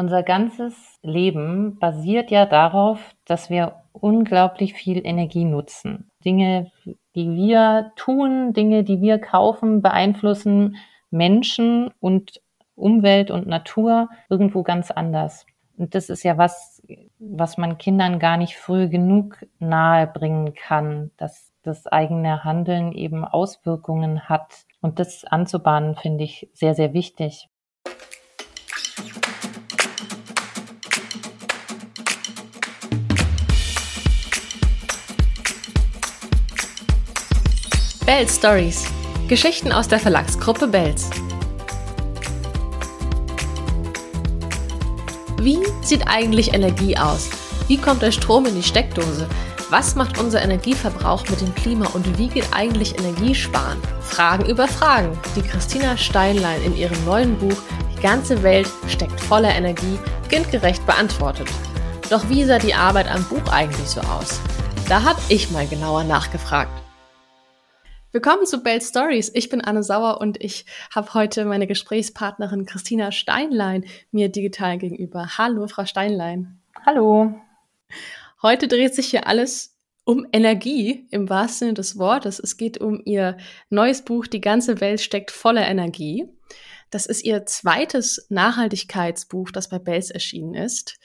unser ganzes Leben basiert ja darauf, dass wir unglaublich viel Energie nutzen. Dinge, die wir tun, Dinge, die wir kaufen, beeinflussen Menschen und Umwelt und Natur irgendwo ganz anders. Und das ist ja was, was man Kindern gar nicht früh genug nahe bringen kann, dass das eigene Handeln eben Auswirkungen hat. Und das anzubahnen, finde ich sehr, sehr wichtig. Bells Stories. Geschichten aus der Verlagsgruppe Bells. Wie sieht eigentlich Energie aus? Wie kommt der Strom in die Steckdose? Was macht unser Energieverbrauch mit dem Klima und wie geht eigentlich Energiesparen? Fragen über Fragen, die Christina Steinlein in ihrem neuen Buch Die ganze Welt steckt voller Energie kindgerecht beantwortet. Doch wie sah die Arbeit am Buch eigentlich so aus? Da habe ich mal genauer nachgefragt. Willkommen zu Bell Stories. Ich bin Anne Sauer und ich habe heute meine Gesprächspartnerin Christina Steinlein mir digital gegenüber. Hallo, Frau Steinlein. Hallo. Heute dreht sich hier alles um Energie im wahrsten Sinne des Wortes. Es geht um ihr neues Buch Die ganze Welt steckt voller Energie. Das ist ihr zweites Nachhaltigkeitsbuch, das bei Bells erschienen ist.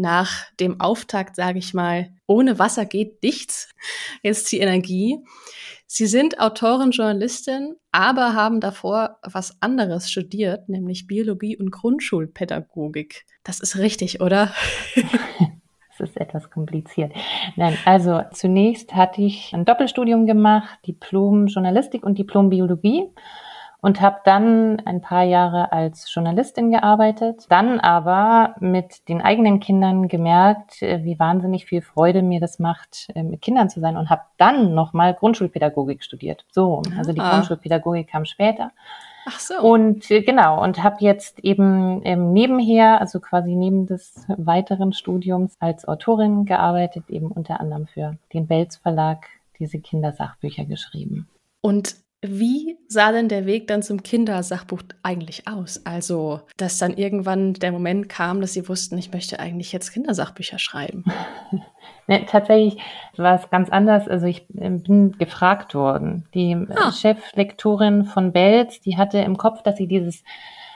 Nach dem Auftakt, sage ich mal, ohne Wasser geht nichts. Jetzt die Energie. Sie sind Autorin, Journalistin, aber haben davor was anderes studiert, nämlich Biologie und Grundschulpädagogik. Das ist richtig, oder? das ist etwas kompliziert. Nein, also zunächst hatte ich ein Doppelstudium gemacht, Diplom Journalistik und Diplom Biologie und habe dann ein paar Jahre als Journalistin gearbeitet, dann aber mit den eigenen Kindern gemerkt, äh, wie wahnsinnig viel Freude mir das macht, äh, mit Kindern zu sein und habe dann nochmal Grundschulpädagogik studiert. So, also die ah. Grundschulpädagogik kam später. Ach so. Und äh, genau, und habe jetzt eben ähm, nebenher, also quasi neben des weiteren Studiums als Autorin gearbeitet, eben unter anderem für den Belz Verlag diese Kindersachbücher geschrieben. Und wie sah denn der Weg dann zum Kindersachbuch eigentlich aus? Also, dass dann irgendwann der Moment kam, dass Sie wussten, ich möchte eigentlich jetzt Kindersachbücher schreiben. nee, tatsächlich war es ganz anders. Also ich ähm, bin gefragt worden. Die ah. Cheflektorin von Belz, die hatte im Kopf, dass sie dieses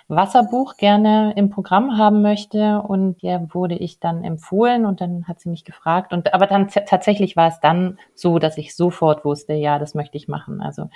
Wasserbuch gerne im Programm haben möchte und der wurde ich dann empfohlen und dann hat sie mich gefragt und aber dann tatsächlich war es dann so, dass ich sofort wusste, ja, das möchte ich machen. Also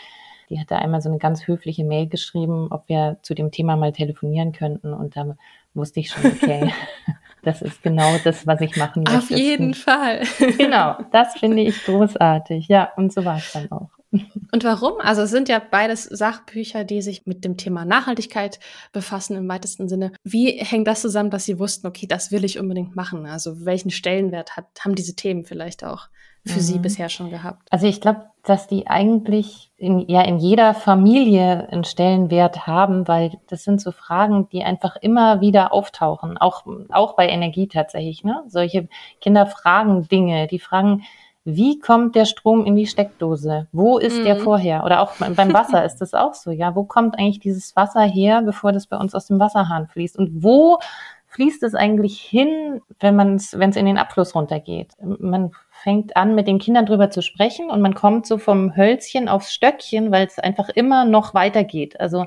die hatte einmal so eine ganz höfliche Mail geschrieben, ob wir zu dem Thema mal telefonieren könnten. Und da wusste ich schon, okay, das ist genau das, was ich machen möchte. Auf jeden Fall. genau, das finde ich großartig. Ja, und so war es dann auch. Und warum? Also es sind ja beides Sachbücher, die sich mit dem Thema Nachhaltigkeit befassen im weitesten Sinne. Wie hängt das zusammen, dass Sie wussten, okay, das will ich unbedingt machen? Also welchen Stellenwert hat, haben diese Themen vielleicht auch? für mhm. Sie bisher schon gehabt? Also ich glaube, dass die eigentlich in, ja in jeder Familie einen Stellenwert haben, weil das sind so Fragen, die einfach immer wieder auftauchen, auch, auch bei Energie tatsächlich. Ne? Solche Kinder fragen Dinge, die fragen, wie kommt der Strom in die Steckdose? Wo ist mhm. der vorher? Oder auch beim Wasser ist das auch so. Ja, wo kommt eigentlich dieses Wasser her, bevor das bei uns aus dem Wasserhahn fließt? Und wo fließt es eigentlich hin, wenn man es, wenn es in den Abfluss runtergeht? Man fängt an, mit den Kindern drüber zu sprechen und man kommt so vom Hölzchen aufs Stöckchen, weil es einfach immer noch weitergeht. Also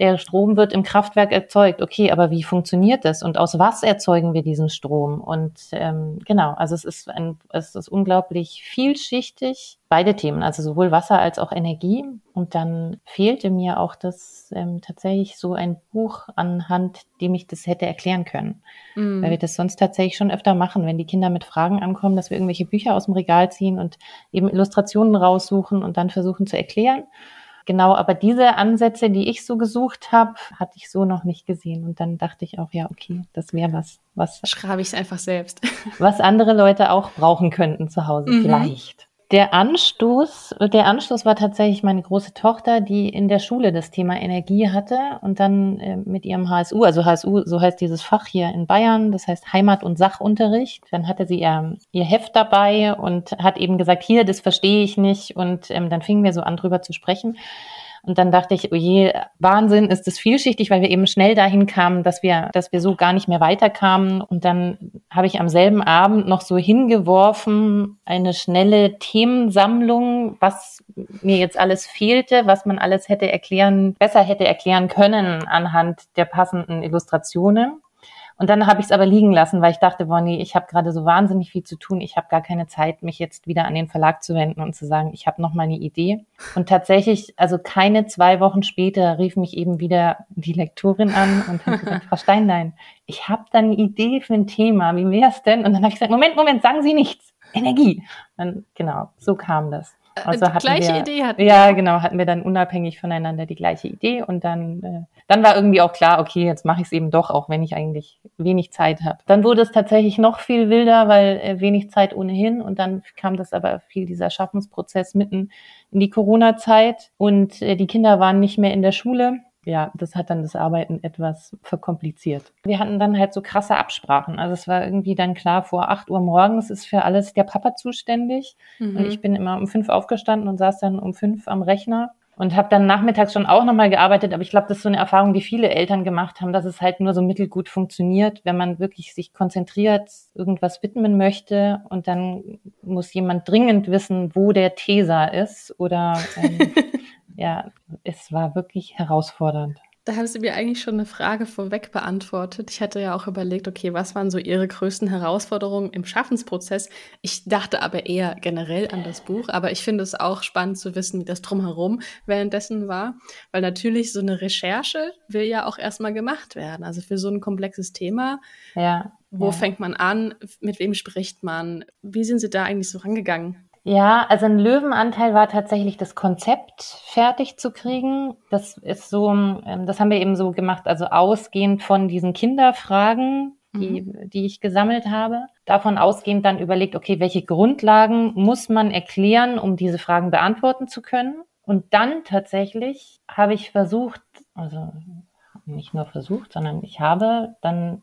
der Strom wird im Kraftwerk erzeugt. Okay, aber wie funktioniert das? Und aus was erzeugen wir diesen Strom? Und ähm, genau, also es ist ein, es ist unglaublich vielschichtig. Beide Themen, also sowohl Wasser als auch Energie. Und dann fehlte mir auch das ähm, tatsächlich so ein Buch anhand, dem ich das hätte erklären können. Mhm. Weil wir das sonst tatsächlich schon öfter machen, wenn die Kinder mit Fragen ankommen, dass wir irgendwelche Bücher aus dem Regal ziehen und eben Illustrationen raussuchen und dann versuchen zu erklären. Genau, aber diese Ansätze, die ich so gesucht habe, hatte ich so noch nicht gesehen. Und dann dachte ich auch, ja, okay, das wäre was, was. Schreibe ich es einfach selbst. Was andere Leute auch brauchen könnten zu Hause, mhm. vielleicht. Der Anstoß, der Anstoß war tatsächlich meine große Tochter, die in der Schule das Thema Energie hatte und dann äh, mit ihrem HSU, also HSU, so heißt dieses Fach hier in Bayern, das heißt Heimat- und Sachunterricht. Dann hatte sie ihr, ihr Heft dabei und hat eben gesagt, hier, das verstehe ich nicht. Und ähm, dann fingen wir so an, drüber zu sprechen. Und dann dachte ich, oh je, Wahnsinn, ist das vielschichtig, weil wir eben schnell dahin kamen, dass wir, dass wir so gar nicht mehr weiterkamen. Und dann habe ich am selben Abend noch so hingeworfen, eine schnelle Themensammlung, was mir jetzt alles fehlte, was man alles hätte erklären, besser hätte erklären können anhand der passenden Illustrationen. Und dann habe ich es aber liegen lassen, weil ich dachte, Bonnie, ich habe gerade so wahnsinnig viel zu tun. Ich habe gar keine Zeit, mich jetzt wieder an den Verlag zu wenden und zu sagen, ich habe noch mal eine Idee. Und tatsächlich, also keine zwei Wochen später rief mich eben wieder die Lektorin an und hat gesagt, Frau Steinlein, ich habe da eine Idee für ein Thema. Wie wär's denn? Und dann habe ich gesagt, Moment, Moment, sagen Sie nichts. Energie. Dann, genau, so kam das. Äh, also die gleiche wir, Idee hatten Ja, genau, hatten wir dann unabhängig voneinander die gleiche Idee und dann, äh, dann war irgendwie auch klar, okay, jetzt mache ich es eben doch, auch wenn ich eigentlich wenig Zeit habe. Dann wurde es tatsächlich noch viel wilder, weil äh, wenig Zeit ohnehin und dann kam das aber viel dieser Schaffensprozess mitten in die Corona-Zeit und äh, die Kinder waren nicht mehr in der Schule ja, das hat dann das Arbeiten etwas verkompliziert. Wir hatten dann halt so krasse Absprachen. Also es war irgendwie dann klar, vor acht Uhr morgens ist für alles der Papa zuständig. Mhm. Und ich bin immer um fünf aufgestanden und saß dann um fünf am Rechner und habe dann nachmittags schon auch nochmal gearbeitet. Aber ich glaube, das ist so eine Erfahrung, die viele Eltern gemacht haben, dass es halt nur so mittelgut funktioniert, wenn man wirklich sich konzentriert, irgendwas widmen möchte und dann muss jemand dringend wissen, wo der Teser ist oder ähm, ja, es war wirklich herausfordernd. Da haben Sie mir eigentlich schon eine Frage vorweg beantwortet. Ich hatte ja auch überlegt, okay, was waren so Ihre größten Herausforderungen im Schaffensprozess? Ich dachte aber eher generell an das Buch, aber ich finde es auch spannend zu wissen, wie das drumherum währenddessen war, weil natürlich so eine Recherche will ja auch erstmal gemacht werden. Also für so ein komplexes Thema. Ja. Wo ja. fängt man an? Mit wem spricht man? Wie sind Sie da eigentlich so rangegangen? Ja, also ein Löwenanteil war tatsächlich das Konzept fertig zu kriegen. Das ist so, ähm, das haben wir eben so gemacht, also ausgehend von diesen Kinderfragen, die, mhm. die ich gesammelt habe. Davon ausgehend dann überlegt, okay, welche Grundlagen muss man erklären, um diese Fragen beantworten zu können? Und dann tatsächlich habe ich versucht, also nicht nur versucht, sondern ich habe dann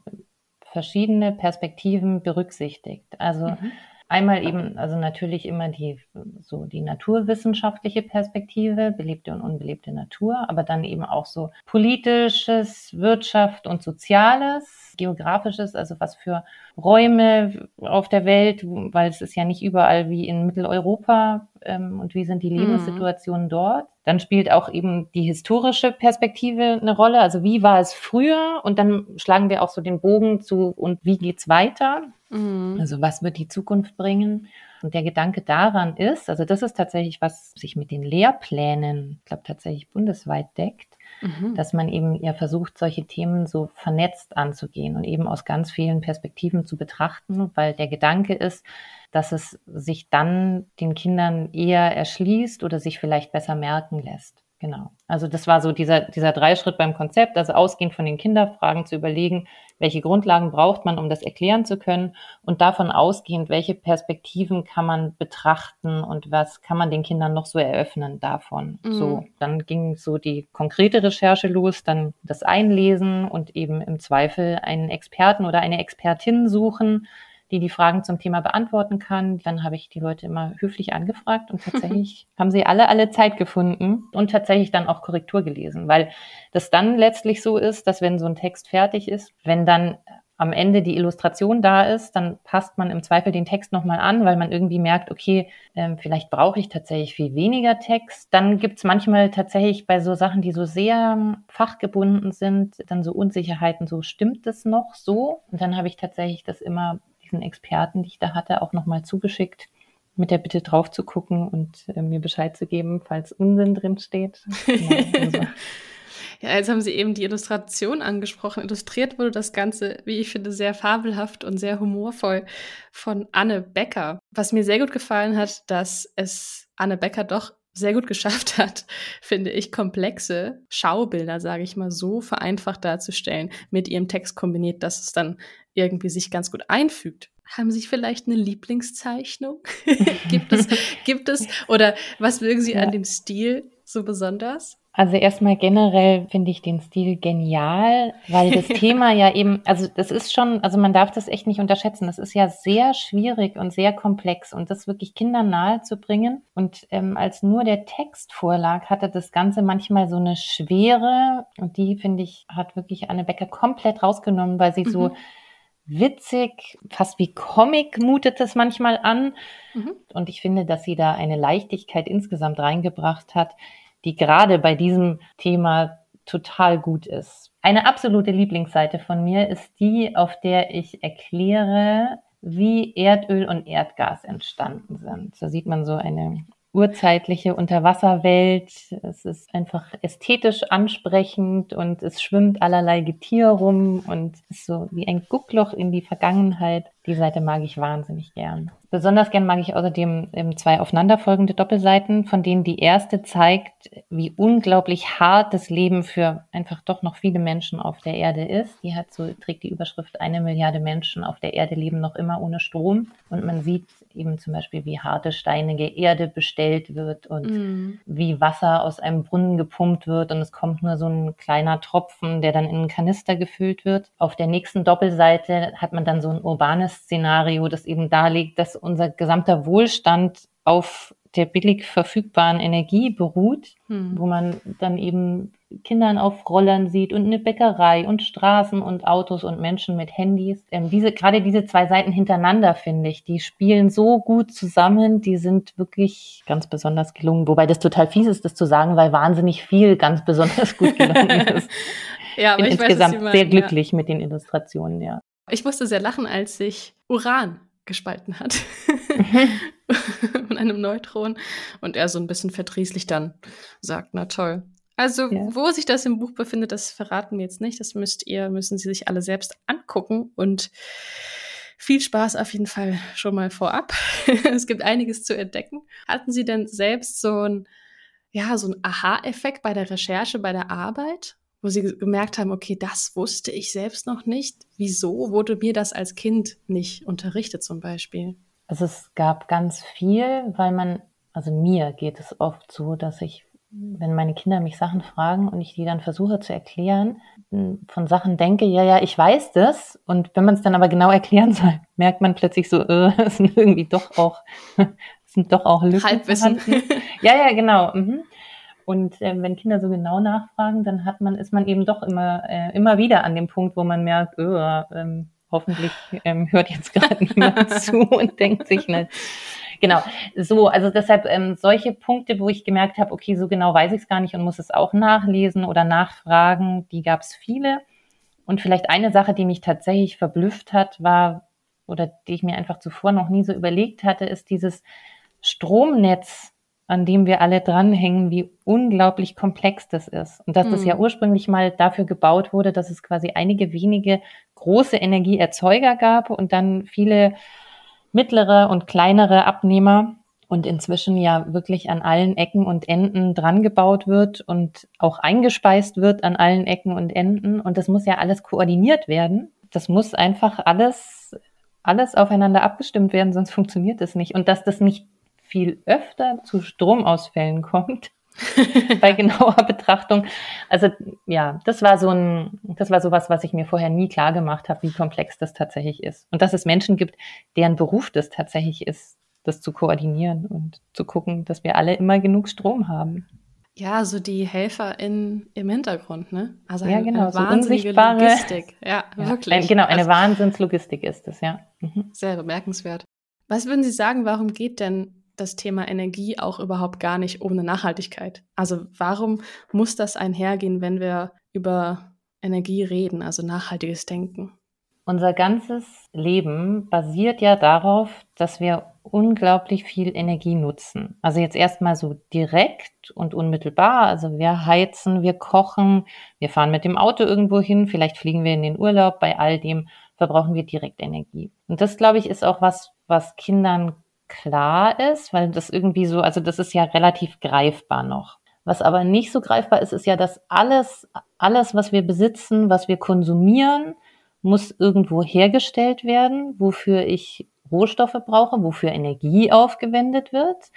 verschiedene Perspektiven berücksichtigt. Also mhm Einmal eben, also natürlich immer die, so die naturwissenschaftliche Perspektive, belebte und unbelebte Natur, aber dann eben auch so politisches, Wirtschaft und Soziales, geografisches, also was für Räume auf der Welt, weil es ist ja nicht überall wie in Mitteleuropa ähm, und wie sind die mhm. Lebenssituationen mhm. dort. Dann spielt auch eben die historische Perspektive eine Rolle. Also wie war es früher? Und dann schlagen wir auch so den Bogen zu und wie geht's weiter? Mhm. Also was wird die Zukunft bringen? Und der Gedanke daran ist, also das ist tatsächlich, was sich mit den Lehrplänen, ich glaube tatsächlich bundesweit deckt, mhm. dass man eben ja versucht, solche Themen so vernetzt anzugehen und eben aus ganz vielen Perspektiven zu betrachten, weil der Gedanke ist, dass es sich dann den Kindern eher erschließt oder sich vielleicht besser merken lässt. Genau. Also das war so dieser, dieser Dreischritt beim Konzept, also ausgehend von den Kinderfragen zu überlegen, welche Grundlagen braucht man, um das erklären zu können und davon ausgehend, welche Perspektiven kann man betrachten und was kann man den Kindern noch so eröffnen davon. Mhm. So, dann ging so die konkrete Recherche los, dann das Einlesen und eben im Zweifel einen Experten oder eine Expertin suchen, die die Fragen zum Thema beantworten kann. Dann habe ich die Leute immer höflich angefragt und tatsächlich haben sie alle, alle Zeit gefunden und tatsächlich dann auch Korrektur gelesen, weil das dann letztlich so ist, dass wenn so ein Text fertig ist, wenn dann am Ende die Illustration da ist, dann passt man im Zweifel den Text nochmal an, weil man irgendwie merkt, okay, ähm, vielleicht brauche ich tatsächlich viel weniger Text. Dann gibt es manchmal tatsächlich bei so Sachen, die so sehr ähm, fachgebunden sind, dann so Unsicherheiten, so stimmt es noch so? Und dann habe ich tatsächlich das immer diesen Experten, die ich da hatte, auch nochmal zugeschickt, mit der Bitte drauf zu gucken und äh, mir Bescheid zu geben, falls Unsinn drin steht. Ja, also. ja, jetzt haben Sie eben die Illustration angesprochen. Illustriert wurde das Ganze, wie ich finde, sehr fabelhaft und sehr humorvoll von Anne Becker. Was mir sehr gut gefallen hat, dass es Anne Becker doch sehr gut geschafft hat, finde ich, komplexe Schaubilder, sage ich mal, so vereinfacht darzustellen, mit ihrem Text kombiniert, dass es dann irgendwie sich ganz gut einfügt. Haben Sie vielleicht eine Lieblingszeichnung? gibt es, gibt es, oder was mögen Sie ja. an dem Stil so besonders? Also erstmal generell finde ich den Stil genial, weil das Thema ja eben, also das ist schon, also man darf das echt nicht unterschätzen. Das ist ja sehr schwierig und sehr komplex und das wirklich Kindern nahe zu bringen. Und ähm, als nur der Text vorlag, hatte das Ganze manchmal so eine Schwere und die finde ich hat wirklich Anne Becker komplett rausgenommen, weil sie mhm. so witzig, fast wie Comic mutet es manchmal an. Mhm. Und ich finde, dass sie da eine Leichtigkeit insgesamt reingebracht hat, die gerade bei diesem Thema total gut ist. Eine absolute Lieblingsseite von mir ist die, auf der ich erkläre, wie Erdöl und Erdgas entstanden sind. Da sieht man so eine urzeitliche Unterwasserwelt. Es ist einfach ästhetisch ansprechend und es schwimmt allerlei Getier rum und ist so wie ein Guckloch in die Vergangenheit. Die Seite mag ich wahnsinnig gern. Besonders gern mag ich außerdem ähm, zwei aufeinanderfolgende Doppelseiten, von denen die erste zeigt, wie unglaublich hart das Leben für einfach doch noch viele Menschen auf der Erde ist. Die hat so, trägt die Überschrift, eine Milliarde Menschen auf der Erde leben noch immer ohne Strom. Und man sieht eben zum Beispiel, wie harte steinige Erde bestellt wird und mm. wie Wasser aus einem Brunnen gepumpt wird und es kommt nur so ein kleiner Tropfen, der dann in einen Kanister gefüllt wird. Auf der nächsten Doppelseite hat man dann so ein urbanes Szenario, das eben darlegt, dass unser gesamter Wohlstand auf der billig verfügbaren Energie beruht, hm. wo man dann eben Kindern auf Rollern sieht und eine Bäckerei und Straßen und Autos und Menschen mit Handys. Ähm, diese, gerade diese zwei Seiten hintereinander, finde ich, die spielen so gut zusammen, die sind wirklich ganz besonders gelungen. Wobei das total fies ist, das zu sagen, weil wahnsinnig viel ganz besonders gut gelungen ist. ja, aber Bin ich insgesamt weiß, sehr glücklich ja. mit den Illustrationen, ja. Ich musste sehr lachen, als sich Uran gespalten hat von einem Neutron und er so ein bisschen verdrießlich dann sagt, na toll. Also, ja. wo sich das im Buch befindet, das verraten wir jetzt nicht. Das müsst ihr, müssen Sie sich alle selbst angucken und viel Spaß auf jeden Fall schon mal vorab. es gibt einiges zu entdecken. Hatten Sie denn selbst so ein, ja, so ein Aha-Effekt bei der Recherche, bei der Arbeit? wo sie gemerkt haben, okay, das wusste ich selbst noch nicht. Wieso wurde mir das als Kind nicht unterrichtet zum Beispiel? Also es gab ganz viel, weil man, also mir geht es oft so, dass ich, wenn meine Kinder mich Sachen fragen und ich die dann versuche zu erklären, von Sachen denke, ja, ja, ich weiß das. Und wenn man es dann aber genau erklären soll, merkt man plötzlich so, äh, es sind irgendwie doch auch, es sind doch auch Lücken. Halbwissen. Ja, ja, genau. Mhm. Und äh, wenn Kinder so genau nachfragen, dann hat man, ist man eben doch immer, äh, immer wieder an dem Punkt, wo man merkt, oh, ähm, hoffentlich ähm, hört jetzt gerade niemand zu und denkt sich nicht. Genau, so, also deshalb ähm, solche Punkte, wo ich gemerkt habe, okay, so genau weiß ich es gar nicht und muss es auch nachlesen oder nachfragen, die gab es viele. Und vielleicht eine Sache, die mich tatsächlich verblüfft hat, war, oder die ich mir einfach zuvor noch nie so überlegt hatte, ist dieses Stromnetz an dem wir alle dranhängen, wie unglaublich komplex das ist. Und dass mhm. das ja mhm. ursprünglich mal dafür gebaut wurde, dass es quasi einige wenige große Energieerzeuger gab und dann viele mittlere und kleinere Abnehmer und inzwischen ja wirklich an allen Ecken und Enden dran gebaut wird und auch eingespeist wird an allen Ecken und Enden. Und das muss ja alles koordiniert werden. Das muss einfach alles, alles aufeinander abgestimmt werden, sonst funktioniert es nicht. Und dass das nicht viel öfter zu Stromausfällen kommt. bei genauer Betrachtung. Also ja, das war so ein, das war sowas, was ich mir vorher nie klar gemacht habe, wie komplex das tatsächlich ist. Und dass es Menschen gibt, deren Beruf das tatsächlich ist, das zu koordinieren und zu gucken, dass wir alle immer genug Strom haben. Ja, so die Helfer in, im Hintergrund, ne? Also ja, genau, eine so unsichtbare Logistik. Ja, ja wirklich. Ein, genau, eine also, Wahnsinnslogistik ist es, ja. Mhm. Sehr bemerkenswert. Was würden Sie sagen, warum geht denn das Thema Energie auch überhaupt gar nicht ohne Nachhaltigkeit. Also warum muss das einhergehen, wenn wir über Energie reden, also nachhaltiges Denken? Unser ganzes Leben basiert ja darauf, dass wir unglaublich viel Energie nutzen. Also jetzt erstmal so direkt und unmittelbar. Also wir heizen, wir kochen, wir fahren mit dem Auto irgendwo hin, vielleicht fliegen wir in den Urlaub. Bei all dem verbrauchen wir direkt Energie. Und das, glaube ich, ist auch was, was Kindern klar ist, weil das irgendwie so, also das ist ja relativ greifbar noch. Was aber nicht so greifbar ist, ist ja, dass alles, alles, was wir besitzen, was wir konsumieren, muss irgendwo hergestellt werden, wofür ich Rohstoffe brauche, wofür Energie aufgewendet wird.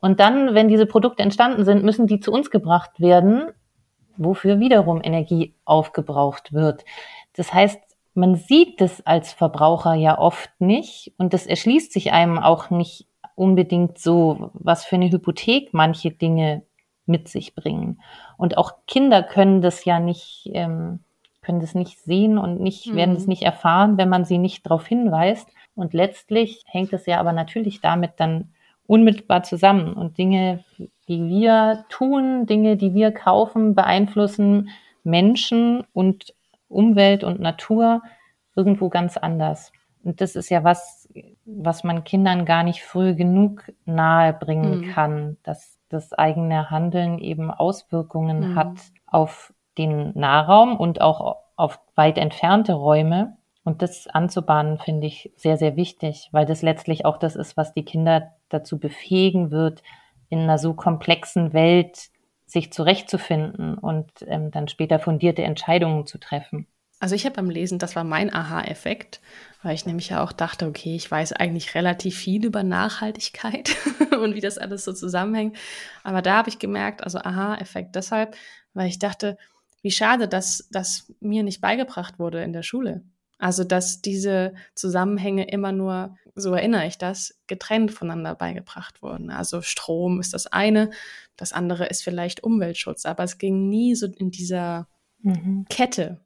Und dann, wenn diese Produkte entstanden sind, müssen die zu uns gebracht werden, wofür wiederum Energie aufgebraucht wird. Das heißt, man sieht das als Verbraucher ja oft nicht und das erschließt sich einem auch nicht unbedingt so, was für eine Hypothek manche Dinge mit sich bringen. Und auch Kinder können das ja nicht, ähm, können das nicht sehen und nicht, mhm. werden es nicht erfahren, wenn man sie nicht darauf hinweist. Und letztlich hängt es ja aber natürlich damit dann unmittelbar zusammen. Und Dinge, die wir tun, Dinge, die wir kaufen, beeinflussen Menschen und Umwelt und Natur irgendwo ganz anders. Und das ist ja was, was man Kindern gar nicht früh genug nahe bringen mhm. kann, dass das eigene Handeln eben Auswirkungen mhm. hat auf den Nahraum und auch auf weit entfernte Räume. Und das anzubahnen, finde ich sehr, sehr wichtig, weil das letztlich auch das ist, was die Kinder dazu befähigen wird, in einer so komplexen Welt sich zurechtzufinden und ähm, dann später fundierte Entscheidungen zu treffen. Also ich habe beim Lesen, das war mein Aha-Effekt, weil ich nämlich ja auch dachte, okay, ich weiß eigentlich relativ viel über Nachhaltigkeit und wie das alles so zusammenhängt. Aber da habe ich gemerkt, also Aha-Effekt deshalb, weil ich dachte, wie schade, dass das mir nicht beigebracht wurde in der Schule. Also, dass diese Zusammenhänge immer nur, so erinnere ich das, getrennt voneinander beigebracht wurden. Also Strom ist das eine, das andere ist vielleicht Umweltschutz, aber es ging nie so in dieser mhm. Kette.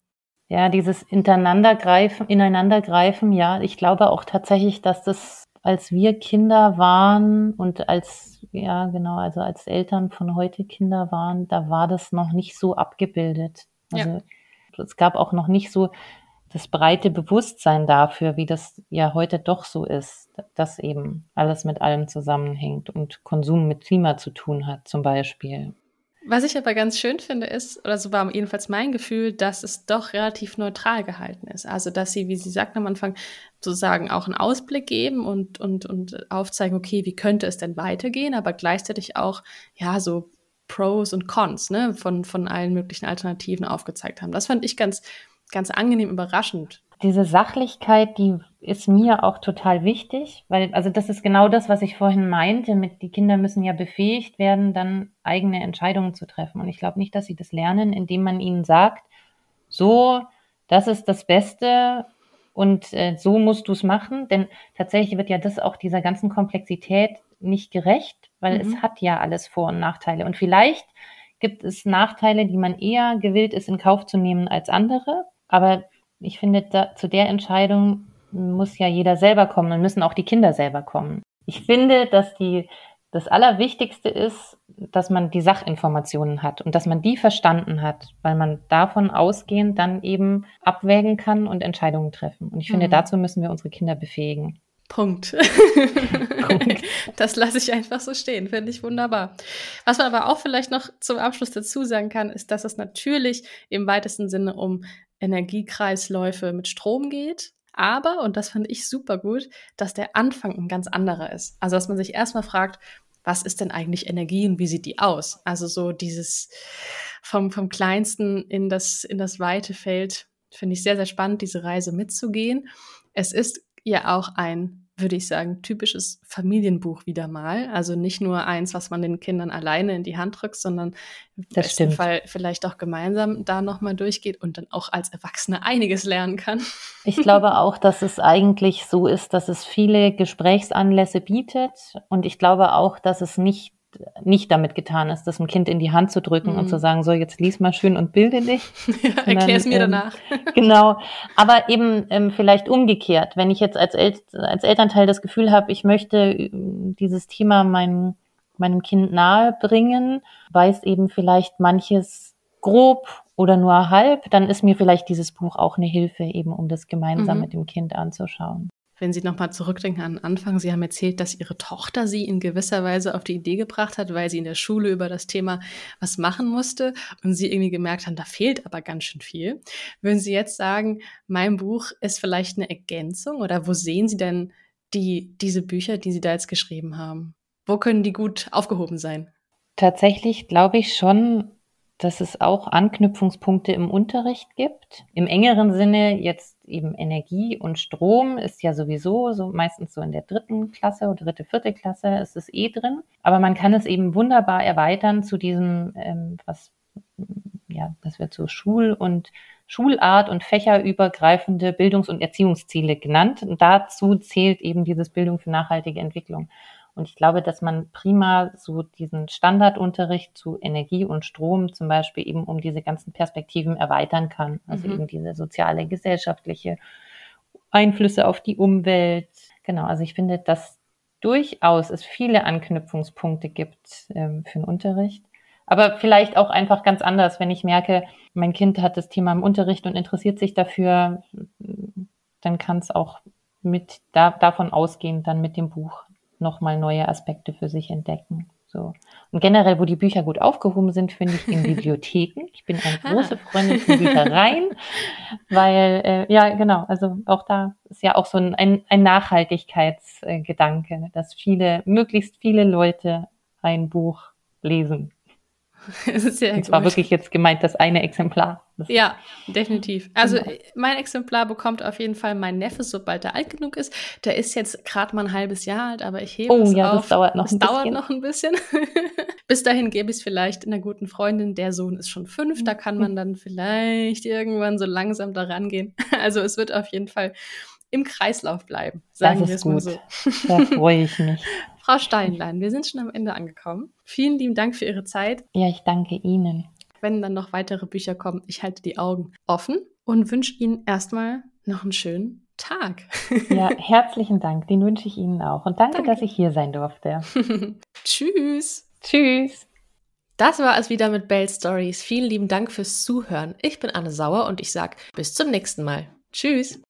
Ja, dieses Ineinandergreifen, Ineinandergreifen, ja, ich glaube auch tatsächlich, dass das, als wir Kinder waren und als, ja, genau, also als Eltern von heute Kinder waren, da war das noch nicht so abgebildet. Also ja. es gab auch noch nicht so das breite Bewusstsein dafür, wie das ja heute doch so ist, dass eben alles mit allem zusammenhängt und Konsum mit Klima zu tun hat, zum Beispiel. Was ich aber ganz schön finde, ist, oder so war jedenfalls mein Gefühl, dass es doch relativ neutral gehalten ist. Also, dass sie, wie Sie sagten am Anfang, sozusagen auch einen Ausblick geben und, und, und aufzeigen, okay, wie könnte es denn weitergehen, aber gleichzeitig auch, ja, so Pros und Cons, ne, von, von allen möglichen Alternativen aufgezeigt haben. Das fand ich ganz, ganz angenehm überraschend. Diese Sachlichkeit, die ist mir auch total wichtig, weil, also das ist genau das, was ich vorhin meinte, mit die Kinder müssen ja befähigt werden, dann eigene Entscheidungen zu treffen. Und ich glaube nicht, dass sie das lernen, indem man ihnen sagt, so, das ist das Beste und äh, so musst du es machen. Denn tatsächlich wird ja das auch dieser ganzen Komplexität nicht gerecht, weil mhm. es hat ja alles Vor- und Nachteile. Und vielleicht gibt es Nachteile, die man eher gewillt ist, in Kauf zu nehmen als andere. Aber ich finde, da, zu der Entscheidung muss ja jeder selber kommen und müssen auch die Kinder selber kommen. Ich finde, dass die, das Allerwichtigste ist, dass man die Sachinformationen hat und dass man die verstanden hat, weil man davon ausgehend dann eben abwägen kann und Entscheidungen treffen. Und ich finde, mhm. dazu müssen wir unsere Kinder befähigen. Punkt. Punkt. Das lasse ich einfach so stehen, finde ich wunderbar. Was man aber auch vielleicht noch zum Abschluss dazu sagen kann, ist, dass es natürlich im weitesten Sinne um Energiekreisläufe mit Strom geht. Aber, und das fand ich super gut, dass der Anfang ein ganz anderer ist. Also, dass man sich erstmal fragt, was ist denn eigentlich Energie und wie sieht die aus? Also so dieses vom, vom kleinsten in das, in das weite Feld, finde ich sehr, sehr spannend, diese Reise mitzugehen. Es ist ja auch ein würde ich sagen, typisches Familienbuch wieder mal. Also nicht nur eins, was man den Kindern alleine in die Hand drückt, sondern im das besten stimmt. Fall vielleicht auch gemeinsam da nochmal durchgeht und dann auch als Erwachsene einiges lernen kann. Ich glaube auch, dass es eigentlich so ist, dass es viele Gesprächsanlässe bietet. Und ich glaube auch, dass es nicht nicht damit getan ist, das ein Kind in die Hand zu drücken mhm. und zu sagen, so jetzt lies mal schön und bilde dich. Ja, erklär es mir ähm, danach. genau. Aber eben ähm, vielleicht umgekehrt, wenn ich jetzt als, El als Elternteil das Gefühl habe, ich möchte äh, dieses Thema meinem, meinem Kind nahe bringen, weiß eben vielleicht manches grob oder nur halb, dann ist mir vielleicht dieses Buch auch eine Hilfe, eben um das gemeinsam mhm. mit dem Kind anzuschauen wenn Sie nochmal zurückdenken an den Anfang, Sie haben erzählt, dass Ihre Tochter Sie in gewisser Weise auf die Idee gebracht hat, weil sie in der Schule über das Thema was machen musste und Sie irgendwie gemerkt haben, da fehlt aber ganz schön viel. Würden Sie jetzt sagen, mein Buch ist vielleicht eine Ergänzung oder wo sehen Sie denn die, diese Bücher, die Sie da jetzt geschrieben haben? Wo können die gut aufgehoben sein? Tatsächlich glaube ich schon, dass es auch Anknüpfungspunkte im Unterricht gibt. Im engeren Sinne jetzt eben Energie und Strom ist ja sowieso so meistens so in der dritten Klasse oder dritte, vierte Klasse ist es eh drin. Aber man kann es eben wunderbar erweitern zu diesem, ähm, was, ja, das wird so Schul- und Schulart und fächerübergreifende Bildungs- und Erziehungsziele genannt. Und dazu zählt eben dieses Bildung für nachhaltige Entwicklung. Und ich glaube, dass man prima so diesen Standardunterricht zu Energie und Strom zum Beispiel eben um diese ganzen Perspektiven erweitern kann. Also mhm. eben diese soziale, gesellschaftliche Einflüsse auf die Umwelt. Genau, also ich finde, dass durchaus es viele Anknüpfungspunkte gibt ähm, für den Unterricht. Aber vielleicht auch einfach ganz anders, wenn ich merke, mein Kind hat das Thema im Unterricht und interessiert sich dafür, dann kann es auch mit da, davon ausgehen, dann mit dem Buch nochmal neue Aspekte für sich entdecken. So. Und generell, wo die Bücher gut aufgehoben sind, finde ich in Bibliotheken. Ich bin eine ah. große Freundin von Büchereien, weil, äh, ja, genau, also auch da ist ja auch so ein, ein, Nachhaltigkeitsgedanke, dass viele, möglichst viele Leute ein Buch lesen. Das gut. war wirklich jetzt gemeint, das eine Exemplar. Ja, definitiv. Also mein Exemplar bekommt auf jeden Fall mein Neffe, sobald er alt genug ist. Der ist jetzt gerade mal ein halbes Jahr alt, aber ich hebe oh, es ja, auf. Das dauert noch das ein dauert bisschen. noch ein bisschen. Bis dahin gebe ich es vielleicht einer guten Freundin. Der Sohn ist schon fünf, da kann man dann vielleicht irgendwann so langsam daran gehen. Also es wird auf jeden Fall im Kreislauf bleiben, sagen wir es mal so. Da freue ich mich. Frau Steinlein, wir sind schon am Ende angekommen. Vielen lieben Dank für Ihre Zeit. Ja, ich danke Ihnen. Wenn dann noch weitere Bücher kommen, ich halte die Augen offen und wünsche Ihnen erstmal noch einen schönen Tag. Ja, herzlichen Dank. Den wünsche ich Ihnen auch. Und danke, danke. dass ich hier sein durfte. Tschüss. Tschüss. Das war es wieder mit Bell Stories. Vielen lieben Dank fürs Zuhören. Ich bin Anne Sauer und ich sage bis zum nächsten Mal. Tschüss.